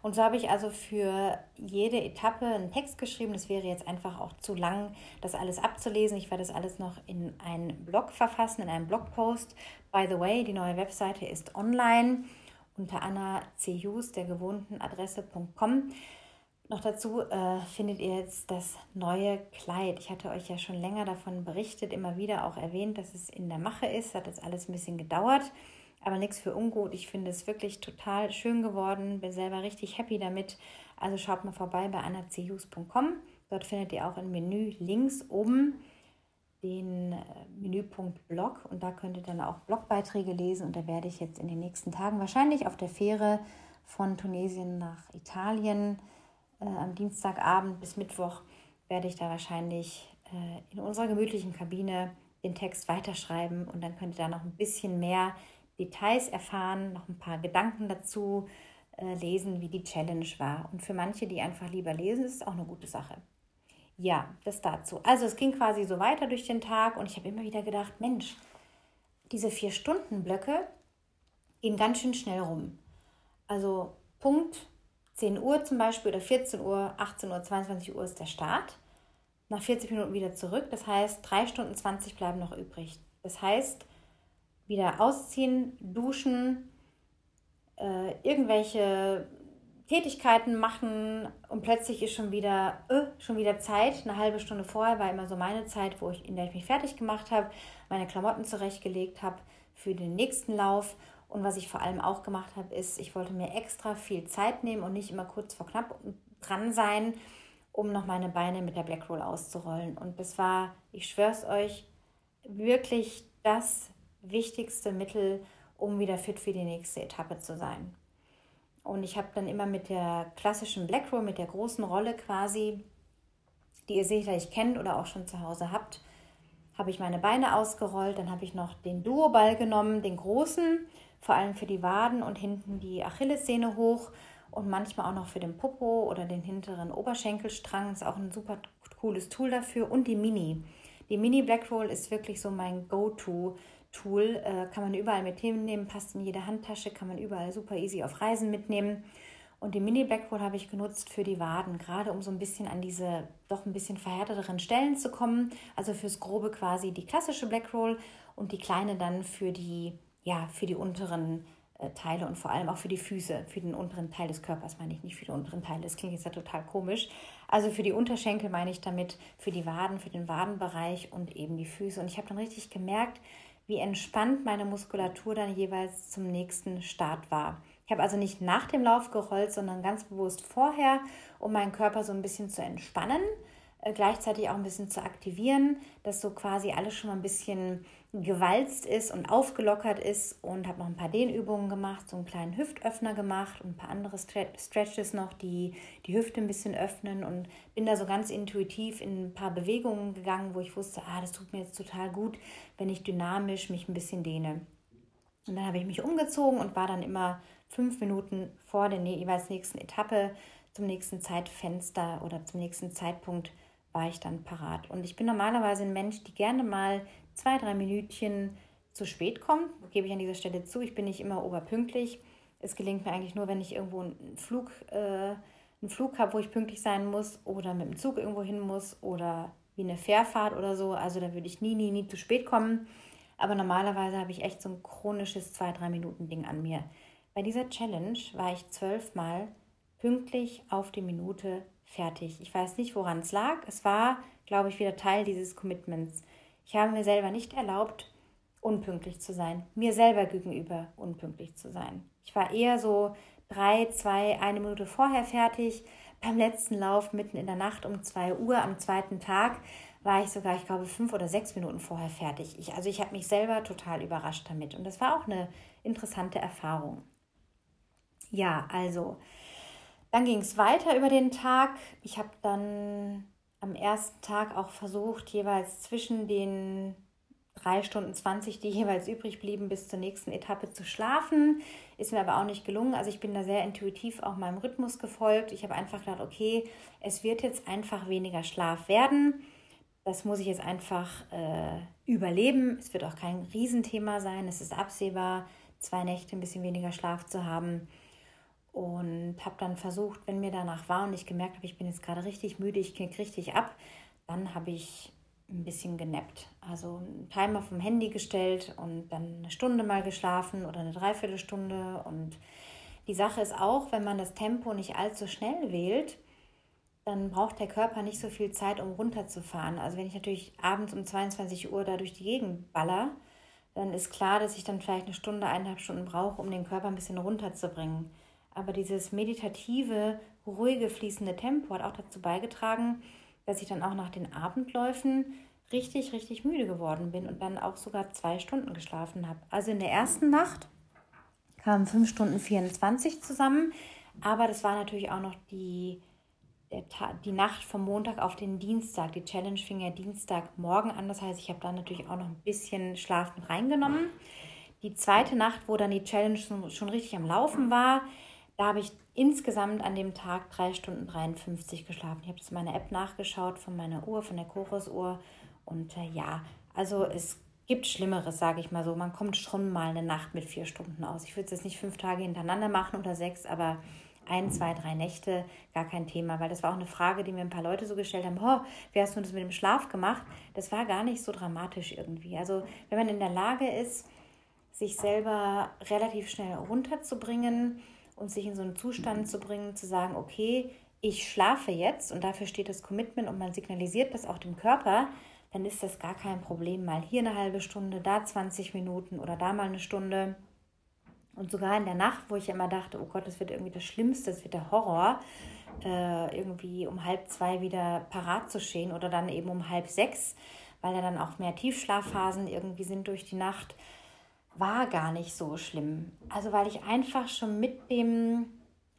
A: Und so habe ich also für jede Etappe einen Text geschrieben. Das wäre jetzt einfach auch zu lang, das alles abzulesen. Ich werde das alles noch in einen Blog verfassen, in einen Blogpost. By the way, die neue Webseite ist online unter Anna C. Hughes, der gewohnten Adresse.com. Noch dazu äh, findet ihr jetzt das neue Kleid. Ich hatte euch ja schon länger davon berichtet, immer wieder auch erwähnt, dass es in der Mache ist. Hat jetzt alles ein bisschen gedauert aber nichts für ungut. Ich finde es wirklich total schön geworden, bin selber richtig happy damit. Also schaut mal vorbei bei annachus.com. Dort findet ihr auch im Menü links oben den äh, Menüpunkt Blog und da könnt ihr dann auch Blogbeiträge lesen und da werde ich jetzt in den nächsten Tagen wahrscheinlich auf der Fähre von Tunesien nach Italien äh, am Dienstagabend bis Mittwoch werde ich da wahrscheinlich äh, in unserer gemütlichen Kabine den Text weiterschreiben und dann könnt ihr da noch ein bisschen mehr Details erfahren, noch ein paar Gedanken dazu äh, lesen, wie die Challenge war. Und für manche, die einfach lieber lesen, ist es auch eine gute Sache. Ja, das dazu. Also es ging quasi so weiter durch den Tag und ich habe immer wieder gedacht, Mensch, diese vier Stunden Blöcke gehen ganz schön schnell rum. Also Punkt 10 Uhr zum Beispiel oder 14 Uhr, 18 Uhr, 22 Uhr ist der Start. Nach 40 Minuten wieder zurück. Das heißt, 3 Stunden 20 bleiben noch übrig. Das heißt, wieder ausziehen, duschen, äh, irgendwelche Tätigkeiten machen und plötzlich ist schon wieder, äh, schon wieder Zeit. Eine halbe Stunde vorher war immer so meine Zeit, wo ich, in der ich mich fertig gemacht habe, meine Klamotten zurechtgelegt habe für den nächsten Lauf. Und was ich vor allem auch gemacht habe, ist, ich wollte mir extra viel Zeit nehmen und nicht immer kurz vor knapp dran sein, um noch meine Beine mit der Black Roll auszurollen. Und das war, ich schwör's euch, wirklich das wichtigste Mittel, um wieder fit für die nächste Etappe zu sein. Und ich habe dann immer mit der klassischen Black Roll, mit der großen Rolle quasi, die ihr sicherlich kennt oder auch schon zu Hause habt, habe ich meine Beine ausgerollt. Dann habe ich noch den Duoball genommen, den großen, vor allem für die Waden und hinten die Achillessehne hoch und manchmal auch noch für den Popo oder den hinteren Oberschenkelstrang. Ist auch ein super cooles Tool dafür. Und die Mini. Die Mini Black Roll ist wirklich so mein Go-To Tool. Äh, kann man überall mit hinnehmen, passt in jede Handtasche, kann man überall super easy auf Reisen mitnehmen. Und die Mini Blackroll habe ich genutzt für die Waden, gerade um so ein bisschen an diese doch ein bisschen verhärteteren Stellen zu kommen. Also fürs Grobe quasi die klassische Blackroll und die kleine dann für die, ja, für die unteren äh, Teile und vor allem auch für die Füße, für den unteren Teil des Körpers meine ich nicht für die unteren Teile. Das klingt jetzt ja total komisch. Also für die Unterschenkel meine ich damit, für die Waden, für den Wadenbereich und eben die Füße. Und ich habe dann richtig gemerkt, wie entspannt meine Muskulatur dann jeweils zum nächsten Start war. Ich habe also nicht nach dem Lauf gerollt, sondern ganz bewusst vorher, um meinen Körper so ein bisschen zu entspannen äh, gleichzeitig auch ein bisschen zu aktivieren, dass so quasi alles schon mal ein bisschen gewalzt ist und aufgelockert ist und habe noch ein paar Dehnübungen gemacht, so einen kleinen Hüftöffner gemacht und ein paar andere Stretches noch, die die Hüfte ein bisschen öffnen und bin da so ganz intuitiv in ein paar Bewegungen gegangen, wo ich wusste, ah, das tut mir jetzt total gut, wenn ich dynamisch mich ein bisschen dehne. Und dann habe ich mich umgezogen und war dann immer fünf Minuten vor der jeweils nächsten Etappe zum nächsten Zeitfenster oder zum nächsten Zeitpunkt war ich dann parat. Und ich bin normalerweise ein Mensch, die gerne mal zwei, drei Minütchen zu spät kommt. Gebe ich an dieser Stelle zu. Ich bin nicht immer oberpünktlich. Es gelingt mir eigentlich nur, wenn ich irgendwo einen Flug, äh, einen Flug habe, wo ich pünktlich sein muss oder mit dem Zug irgendwo hin muss oder wie eine Fährfahrt oder so. Also da würde ich nie, nie, nie zu spät kommen. Aber normalerweise habe ich echt so ein chronisches zwei, drei Minuten Ding an mir. Bei dieser Challenge war ich zwölfmal pünktlich auf die Minute fertig. Ich weiß nicht, woran es lag. Es war, glaube ich, wieder Teil dieses Commitments. Ich habe mir selber nicht erlaubt, unpünktlich zu sein, mir selber gegenüber unpünktlich zu sein. Ich war eher so drei, zwei, eine Minute vorher fertig. Beim letzten Lauf mitten in der Nacht um zwei Uhr am zweiten Tag war ich sogar, ich glaube, fünf oder sechs Minuten vorher fertig. Ich, also ich habe mich selber total überrascht damit und das war auch eine interessante Erfahrung. Ja, also dann ging es weiter über den Tag. Ich habe dann am ersten Tag auch versucht, jeweils zwischen den drei Stunden 20, die jeweils übrig blieben, bis zur nächsten Etappe zu schlafen. Ist mir aber auch nicht gelungen. Also ich bin da sehr intuitiv auch meinem Rhythmus gefolgt. Ich habe einfach gedacht, okay, es wird jetzt einfach weniger Schlaf werden. Das muss ich jetzt einfach äh, überleben. Es wird auch kein Riesenthema sein. Es ist absehbar, zwei Nächte ein bisschen weniger Schlaf zu haben. Und habe dann versucht, wenn mir danach war und ich gemerkt habe, ich bin jetzt gerade richtig müde, ich knick richtig ab, dann habe ich ein bisschen genappt. Also einen Timer vom Handy gestellt und dann eine Stunde mal geschlafen oder eine Dreiviertelstunde. Und die Sache ist auch, wenn man das Tempo nicht allzu schnell wählt, dann braucht der Körper nicht so viel Zeit, um runterzufahren. Also wenn ich natürlich abends um 22 Uhr da durch die Gegend baller, dann ist klar, dass ich dann vielleicht eine Stunde, eineinhalb Stunden brauche, um den Körper ein bisschen runterzubringen. Aber dieses meditative, ruhige, fließende Tempo hat auch dazu beigetragen, dass ich dann auch nach den Abendläufen richtig, richtig müde geworden bin und dann auch sogar zwei Stunden geschlafen habe. Also in der ersten Nacht kamen fünf Stunden 24 zusammen, aber das war natürlich auch noch die, die Nacht vom Montag auf den Dienstag. Die Challenge fing ja Dienstagmorgen an, das heißt, ich habe da natürlich auch noch ein bisschen Schlaf mit reingenommen. Die zweite Nacht, wo dann die Challenge schon richtig am Laufen war, da habe ich insgesamt an dem Tag 3 Stunden 53 geschlafen. Ich habe in meiner App nachgeschaut von meiner Uhr, von der Chorusuhr. Und äh, ja, also es gibt Schlimmeres, sage ich mal so. Man kommt schon mal eine Nacht mit vier Stunden aus. Ich würde es jetzt nicht fünf Tage hintereinander machen oder sechs, aber ein, zwei, drei Nächte, gar kein Thema, weil das war auch eine Frage, die mir ein paar Leute so gestellt haben, oh, wie hast du das mit dem Schlaf gemacht? Das war gar nicht so dramatisch irgendwie. Also wenn man in der Lage ist, sich selber relativ schnell runterzubringen, und sich in so einen Zustand zu bringen, zu sagen, okay, ich schlafe jetzt und dafür steht das Commitment und man signalisiert das auch dem Körper, dann ist das gar kein Problem. Mal hier eine halbe Stunde, da 20 Minuten oder da mal eine Stunde. Und sogar in der Nacht, wo ich immer dachte, oh Gott, das wird irgendwie das Schlimmste, das wird der Horror, äh, irgendwie um halb zwei wieder parat zu stehen oder dann eben um halb sechs, weil da dann auch mehr Tiefschlafphasen irgendwie sind durch die Nacht war gar nicht so schlimm. Also weil ich einfach schon mit dem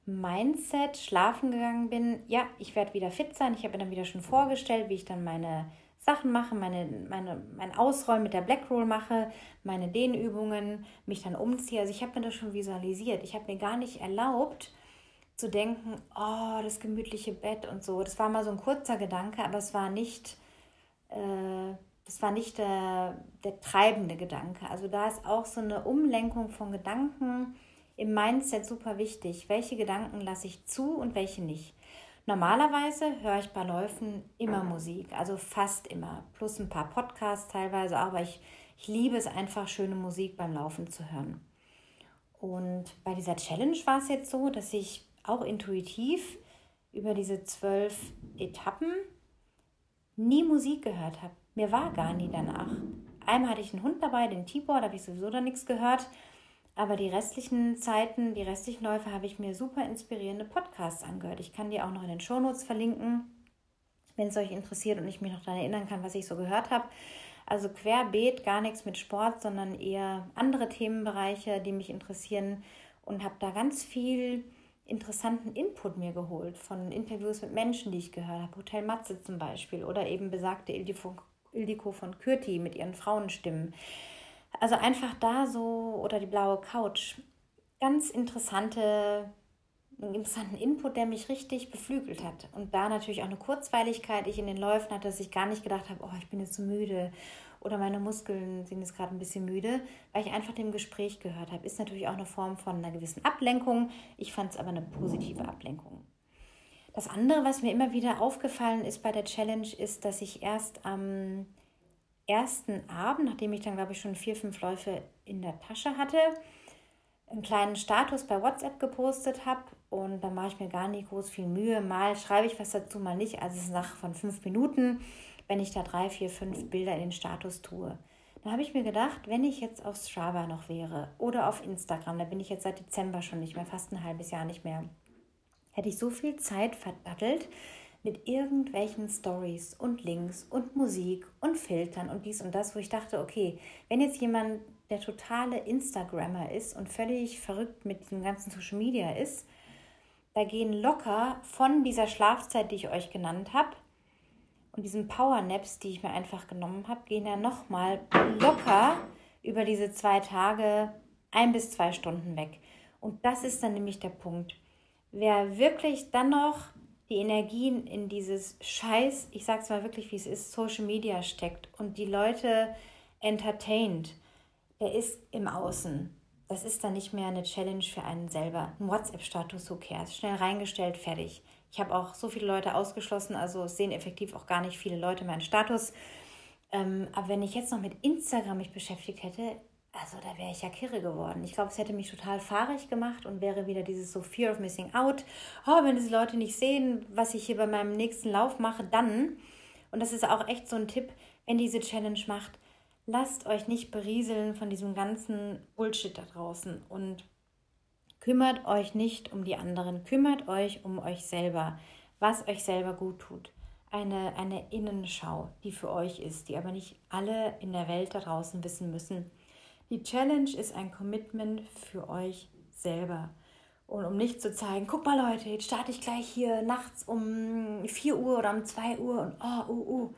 A: Mindset schlafen gegangen bin, ja, ich werde wieder fit sein. Ich habe mir dann wieder schon vorgestellt, wie ich dann meine Sachen mache, meine, meine, mein Ausrollen mit der Black Roll mache, meine Dehnübungen, mich dann umziehe. Also ich habe mir das schon visualisiert. Ich habe mir gar nicht erlaubt zu denken, oh, das gemütliche Bett und so. Das war mal so ein kurzer Gedanke, aber es war nicht... Äh, das war nicht der, der treibende Gedanke. Also da ist auch so eine Umlenkung von Gedanken im Mindset super wichtig. Welche Gedanken lasse ich zu und welche nicht? Normalerweise höre ich bei Läufen immer Musik, also fast immer, plus ein paar Podcasts teilweise, aber ich, ich liebe es einfach, schöne Musik beim Laufen zu hören. Und bei dieser Challenge war es jetzt so, dass ich auch intuitiv über diese zwölf Etappen nie Musik gehört habe. Mir war gar nie danach. Einmal hatte ich einen Hund dabei, den Tibor, da habe ich sowieso dann nichts gehört. Aber die restlichen Zeiten, die restlichen Läufe habe ich mir super inspirierende Podcasts angehört. Ich kann die auch noch in den Shownotes verlinken, wenn es euch interessiert und ich mich noch daran erinnern kann, was ich so gehört habe. Also querbeet, gar nichts mit Sport, sondern eher andere Themenbereiche, die mich interessieren und habe da ganz viel interessanten Input mir geholt von Interviews mit Menschen, die ich gehört habe. Hotel Matze zum Beispiel oder eben besagte Ildiko von Kürti mit ihren Frauenstimmen. Also einfach da so, oder die blaue Couch, ganz interessante einen interessanten Input, der mich richtig beflügelt hat. Und da natürlich auch eine Kurzweiligkeit ich in den Läufen hatte, dass ich gar nicht gedacht habe, oh, ich bin jetzt so müde oder meine Muskeln sind jetzt gerade ein bisschen müde, weil ich einfach dem Gespräch gehört habe. Ist natürlich auch eine Form von einer gewissen Ablenkung. Ich fand es aber eine positive Ablenkung. Das andere, was mir immer wieder aufgefallen ist bei der Challenge, ist, dass ich erst am ersten Abend, nachdem ich dann, glaube ich, schon vier, fünf Läufe in der Tasche hatte, einen kleinen Status bei WhatsApp gepostet habe und da mache ich mir gar nicht groß viel Mühe. Mal schreibe ich was dazu, mal nicht. Also es ist nach von fünf Minuten, wenn ich da drei, vier, fünf Bilder in den Status tue. Dann habe ich mir gedacht, wenn ich jetzt auf Strava noch wäre oder auf Instagram, da bin ich jetzt seit Dezember schon nicht mehr, fast ein halbes Jahr nicht mehr, hätte ich so viel Zeit verdattelt mit irgendwelchen Stories und Links und Musik und Filtern und dies und das, wo ich dachte, okay, wenn jetzt jemand der totale Instagrammer ist und völlig verrückt mit dem ganzen Social Media ist, da gehen locker von dieser Schlafzeit, die ich euch genannt habe, und diesen Powernaps, die ich mir einfach genommen habe, gehen ja nochmal locker über diese zwei Tage ein bis zwei Stunden weg. Und das ist dann nämlich der Punkt. Wer wirklich dann noch die Energien in dieses Scheiß, ich sag's mal wirklich, wie es ist, Social Media steckt und die Leute entertaint, der ist im Außen. Das ist dann nicht mehr eine Challenge für einen selber. Ein WhatsApp-Status, who cares? Schnell reingestellt, fertig. Ich habe auch so viele Leute ausgeschlossen, also sehen effektiv auch gar nicht viele Leute meinen Status. Ähm, aber wenn ich jetzt noch mit Instagram mich beschäftigt hätte, also da wäre ich ja kirre geworden. Ich glaube, es hätte mich total fahrig gemacht und wäre wieder dieses so Fear of Missing Out. Oh, wenn diese Leute nicht sehen, was ich hier bei meinem nächsten Lauf mache, dann. Und das ist auch echt so ein Tipp, wenn diese Challenge macht, lasst euch nicht berieseln von diesem ganzen Bullshit da draußen und kümmert euch nicht um die anderen, kümmert euch um euch selber, was euch selber gut tut. Eine, eine Innenschau, die für euch ist, die aber nicht alle in der Welt da draußen wissen müssen. Die Challenge ist ein Commitment für euch selber. Und um nicht zu zeigen, guck mal Leute, jetzt starte ich gleich hier nachts um 4 Uhr oder um 2 Uhr und oh, oh, oh.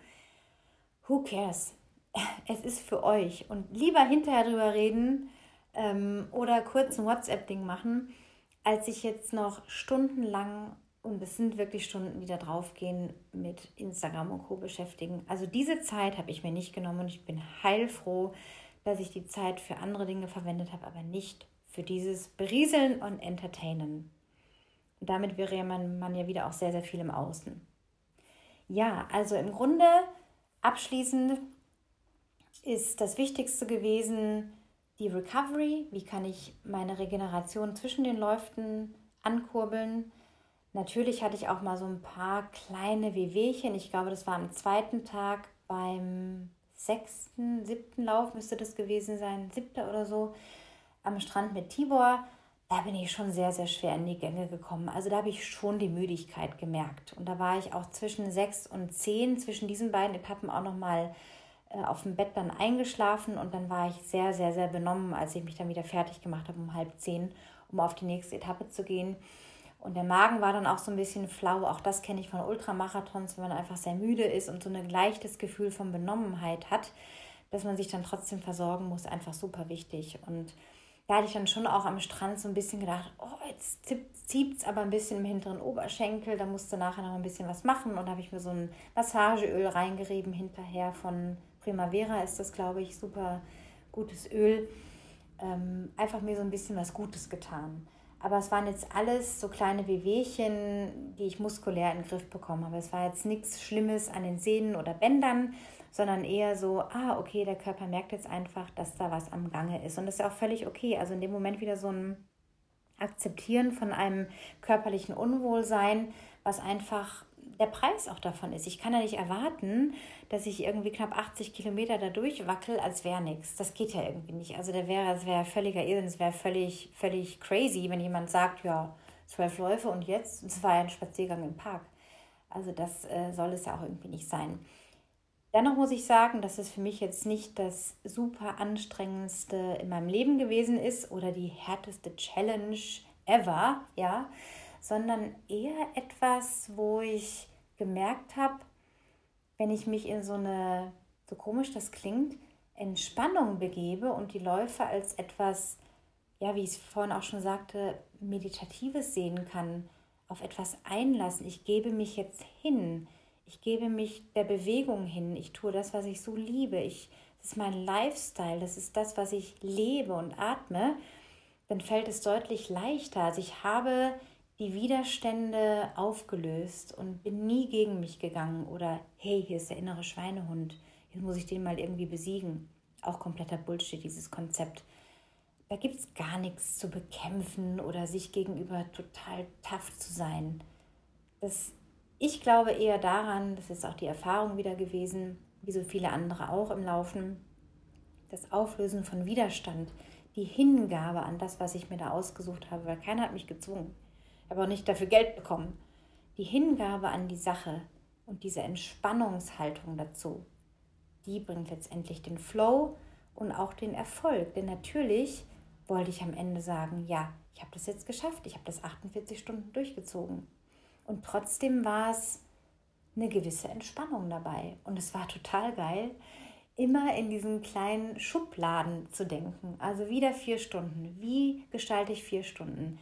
A: Who cares? es ist für euch. Und lieber hinterher drüber reden ähm, oder kurz ein WhatsApp-Ding machen, als sich jetzt noch stundenlang, und es sind wirklich Stunden, die da draufgehen, mit Instagram und Co. beschäftigen. Also diese Zeit habe ich mir nicht genommen und ich bin heilfroh, dass ich die Zeit für andere Dinge verwendet habe, aber nicht für dieses Berieseln und Entertainen. Damit wäre man, man ja wieder auch sehr, sehr viel im Außen. Ja, also im Grunde abschließend ist das Wichtigste gewesen die Recovery. Wie kann ich meine Regeneration zwischen den Läufen ankurbeln? Natürlich hatte ich auch mal so ein paar kleine Wehwehchen. Ich glaube, das war am zweiten Tag beim sechsten, siebten Lauf müsste das gewesen sein, siebter oder so, am Strand mit Tibor. Da bin ich schon sehr, sehr schwer in die Gänge gekommen. Also da habe ich schon die Müdigkeit gemerkt. Und da war ich auch zwischen sechs und zehn, zwischen diesen beiden Etappen auch noch mal äh, auf dem Bett dann eingeschlafen und dann war ich sehr, sehr, sehr benommen, als ich mich dann wieder fertig gemacht habe um halb zehn, um auf die nächste Etappe zu gehen. Und der Magen war dann auch so ein bisschen flau. Auch das kenne ich von Ultramarathons, wenn man einfach sehr müde ist und so ein leichtes Gefühl von Benommenheit hat, dass man sich dann trotzdem versorgen muss, einfach super wichtig. Und da hatte ich dann schon auch am Strand so ein bisschen gedacht, oh, jetzt zieht es aber ein bisschen im hinteren Oberschenkel, da musste nachher noch ein bisschen was machen. Und da habe ich mir so ein Massageöl reingerieben hinterher von Primavera ist das, glaube ich, super gutes Öl. Ähm, einfach mir so ein bisschen was Gutes getan. Aber es waren jetzt alles so kleine Wehwehchen, die ich muskulär in den Griff bekommen habe. Es war jetzt nichts Schlimmes an den Sehnen oder Bändern, sondern eher so, ah, okay, der Körper merkt jetzt einfach, dass da was am Gange ist. Und das ist auch völlig okay. Also in dem Moment wieder so ein Akzeptieren von einem körperlichen Unwohlsein, was einfach der Preis auch davon ist. Ich kann ja nicht erwarten, dass ich irgendwie knapp 80 Kilometer da durchwackel, als wäre nichts. Das geht ja irgendwie nicht. Also da wäre, es völliger Irrsinn, es wäre völlig, völlig crazy, wenn jemand sagt, ja, zwölf Läufe und jetzt, es war ja ein Spaziergang im Park. Also das äh, soll es ja auch irgendwie nicht sein. Dennoch muss ich sagen, dass es für mich jetzt nicht das super anstrengendste in meinem Leben gewesen ist oder die härteste Challenge ever, ja sondern eher etwas, wo ich gemerkt habe, wenn ich mich in so eine, so komisch das klingt, Entspannung begebe und die Läufe als etwas ja, wie ich es vorhin auch schon sagte, Meditatives sehen kann, auf etwas einlassen. Ich gebe mich jetzt hin. Ich gebe mich der Bewegung hin. Ich tue das, was ich so liebe. Ich, das ist mein Lifestyle. Das ist das, was ich lebe und atme. Dann fällt es deutlich leichter. Also ich habe die Widerstände aufgelöst und bin nie gegen mich gegangen oder hey, hier ist der innere Schweinehund, jetzt muss ich den mal irgendwie besiegen. Auch kompletter Bullshit, dieses Konzept. Da gibt es gar nichts zu bekämpfen oder sich gegenüber total tough zu sein. Das, ich glaube eher daran, das ist auch die Erfahrung wieder gewesen, wie so viele andere auch im Laufen, das Auflösen von Widerstand, die Hingabe an das, was ich mir da ausgesucht habe, weil keiner hat mich gezwungen habe auch nicht dafür Geld bekommen. Die Hingabe an die Sache und diese Entspannungshaltung dazu, die bringt letztendlich den Flow und auch den Erfolg. Denn natürlich wollte ich am Ende sagen, ja, ich habe das jetzt geschafft, ich habe das 48 Stunden durchgezogen. Und trotzdem war es eine gewisse Entspannung dabei. Und es war total geil, immer in diesen kleinen Schubladen zu denken. Also wieder vier Stunden. Wie gestalte ich vier Stunden?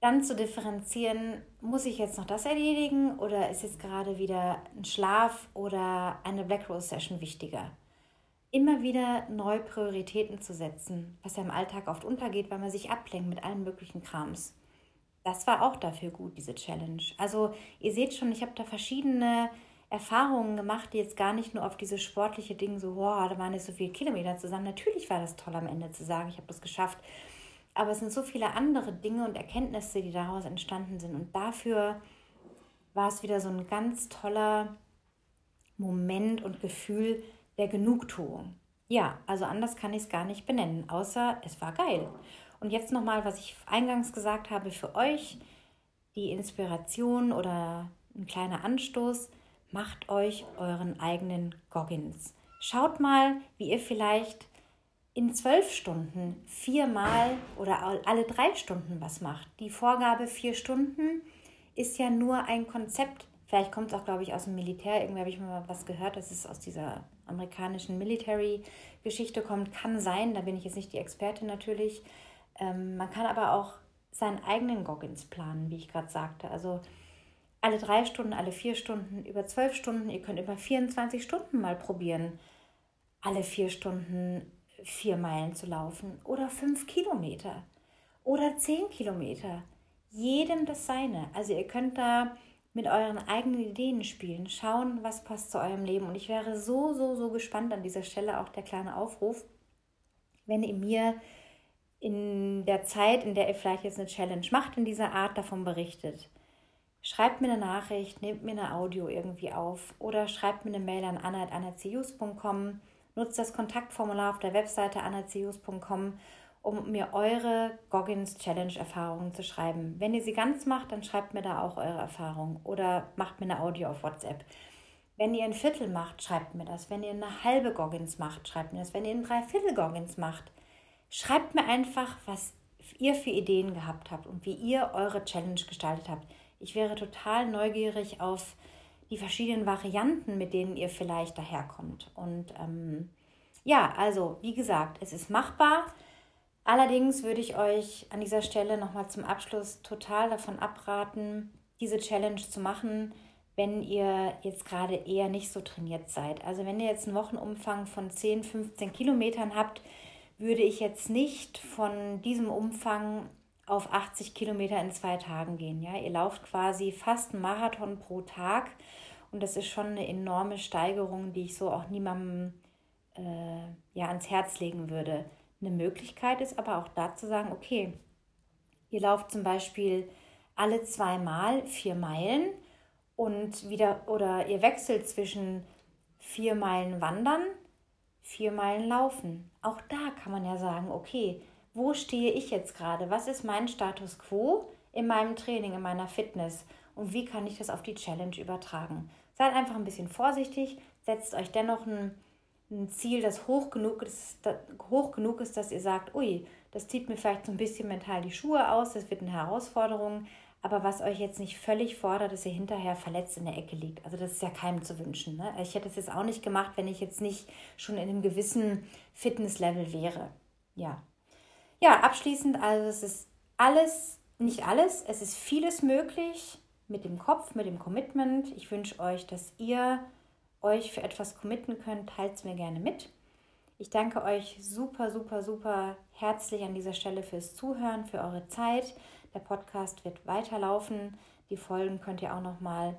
A: Dann zu differenzieren, muss ich jetzt noch das erledigen oder ist jetzt gerade wieder ein Schlaf oder eine Black Rose Session wichtiger? Immer wieder neue Prioritäten zu setzen, was ja im Alltag oft untergeht, weil man sich ablenkt mit allen möglichen Krams. Das war auch dafür gut, diese Challenge. Also ihr seht schon, ich habe da verschiedene Erfahrungen gemacht, die jetzt gar nicht nur auf diese sportliche Dinge so, wow, da waren jetzt so viele Kilometer zusammen. Natürlich war das toll am Ende zu sagen, ich habe das geschafft. Aber es sind so viele andere Dinge und Erkenntnisse, die daraus entstanden sind. Und dafür war es wieder so ein ganz toller Moment und Gefühl der Genugtuung. Ja, also anders kann ich es gar nicht benennen, außer es war geil. Und jetzt nochmal, was ich eingangs gesagt habe für euch, die Inspiration oder ein kleiner Anstoß, macht euch euren eigenen Goggins. Schaut mal, wie ihr vielleicht in zwölf Stunden viermal oder alle drei Stunden was macht. Die Vorgabe vier Stunden ist ja nur ein Konzept. Vielleicht kommt es auch, glaube ich, aus dem Militär. Irgendwie habe ich mal was gehört, dass es aus dieser amerikanischen Military-Geschichte kommt. Kann sein, da bin ich jetzt nicht die Expertin natürlich. Ähm, man kann aber auch seinen eigenen Goggins planen, wie ich gerade sagte. Also alle drei Stunden, alle vier Stunden, über zwölf Stunden. Ihr könnt über 24 Stunden mal probieren, alle vier Stunden vier Meilen zu laufen oder fünf Kilometer oder zehn Kilometer. Jedem das seine. Also ihr könnt da mit euren eigenen Ideen spielen, schauen, was passt zu eurem Leben. Und ich wäre so, so, so gespannt an dieser Stelle auch der kleine Aufruf, wenn ihr mir in der Zeit, in der ihr vielleicht jetzt eine Challenge macht, in dieser Art davon berichtet. Schreibt mir eine Nachricht, nehmt mir eine Audio irgendwie auf oder schreibt mir eine Mail an anna.anna.com Nutzt das Kontaktformular auf der Webseite anaceus.com, um mir eure Goggins Challenge Erfahrungen zu schreiben. Wenn ihr sie ganz macht, dann schreibt mir da auch eure Erfahrungen oder macht mir eine Audio auf WhatsApp. Wenn ihr ein Viertel macht, schreibt mir das. Wenn ihr eine halbe Goggins macht, schreibt mir das. Wenn ihr ein Dreiviertel Goggins macht, schreibt mir einfach, was ihr für Ideen gehabt habt und wie ihr eure Challenge gestaltet habt. Ich wäre total neugierig auf die verschiedenen Varianten, mit denen ihr vielleicht daherkommt. Und ähm, ja, also wie gesagt, es ist machbar. Allerdings würde ich euch an dieser Stelle nochmal zum Abschluss total davon abraten, diese Challenge zu machen, wenn ihr jetzt gerade eher nicht so trainiert seid. Also wenn ihr jetzt einen Wochenumfang von 10, 15 Kilometern habt, würde ich jetzt nicht von diesem Umfang auf 80 Kilometer in zwei Tagen gehen. Ja? Ihr lauft quasi fast einen Marathon pro Tag und das ist schon eine enorme Steigerung, die ich so auch niemandem äh, ja, ans Herz legen würde. Eine Möglichkeit ist aber auch da zu sagen, okay, ihr lauft zum Beispiel alle zwei Mal vier Meilen und wieder oder ihr wechselt zwischen vier Meilen wandern, vier Meilen laufen. Auch da kann man ja sagen, okay, wo stehe ich jetzt gerade? Was ist mein Status quo in meinem Training, in meiner Fitness? Und wie kann ich das auf die Challenge übertragen? Seid einfach ein bisschen vorsichtig, setzt euch dennoch ein, ein Ziel, das hoch genug, ist, das hoch genug ist, dass ihr sagt, ui, das zieht mir vielleicht so ein bisschen mental die Schuhe aus, das wird eine Herausforderung, aber was euch jetzt nicht völlig fordert, dass ihr hinterher verletzt in der Ecke liegt. Also das ist ja keinem zu wünschen. Ne? Ich hätte es jetzt auch nicht gemacht, wenn ich jetzt nicht schon in einem gewissen Fitnesslevel wäre. Ja. Ja, abschließend, also es ist alles, nicht alles, es ist vieles möglich mit dem Kopf, mit dem Commitment. Ich wünsche euch, dass ihr euch für etwas committen könnt, teilt es mir gerne mit. Ich danke euch super, super, super herzlich an dieser Stelle fürs Zuhören, für eure Zeit. Der Podcast wird weiterlaufen. Die Folgen könnt ihr auch noch mal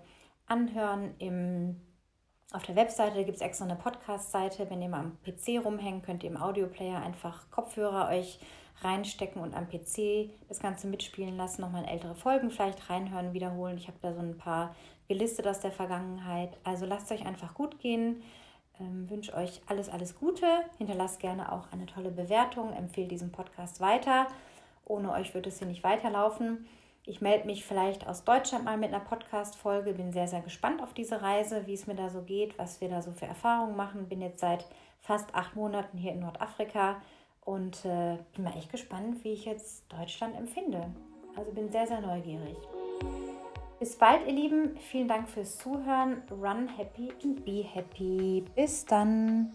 A: anhören im auf der Webseite gibt es extra eine Podcast-Seite. Wenn ihr mal am PC rumhängt, könnt ihr im Audioplayer einfach Kopfhörer euch reinstecken und am PC das Ganze mitspielen lassen, nochmal ältere Folgen vielleicht reinhören, wiederholen. Ich habe da so ein paar gelistet aus der Vergangenheit. Also lasst euch einfach gut gehen. Ähm, wünsche euch alles, alles Gute. Hinterlasst gerne auch eine tolle Bewertung. Empfehlt diesen Podcast weiter. Ohne euch wird es hier nicht weiterlaufen. Ich melde mich vielleicht aus Deutschland mal mit einer Podcast-Folge. Bin sehr, sehr gespannt auf diese Reise, wie es mir da so geht, was wir da so für Erfahrungen machen. Bin jetzt seit fast acht Monaten hier in Nordafrika und äh, bin mal echt gespannt, wie ich jetzt Deutschland empfinde. Also bin sehr, sehr neugierig. Bis bald, ihr Lieben. Vielen Dank fürs Zuhören. Run happy and be happy. Bis dann.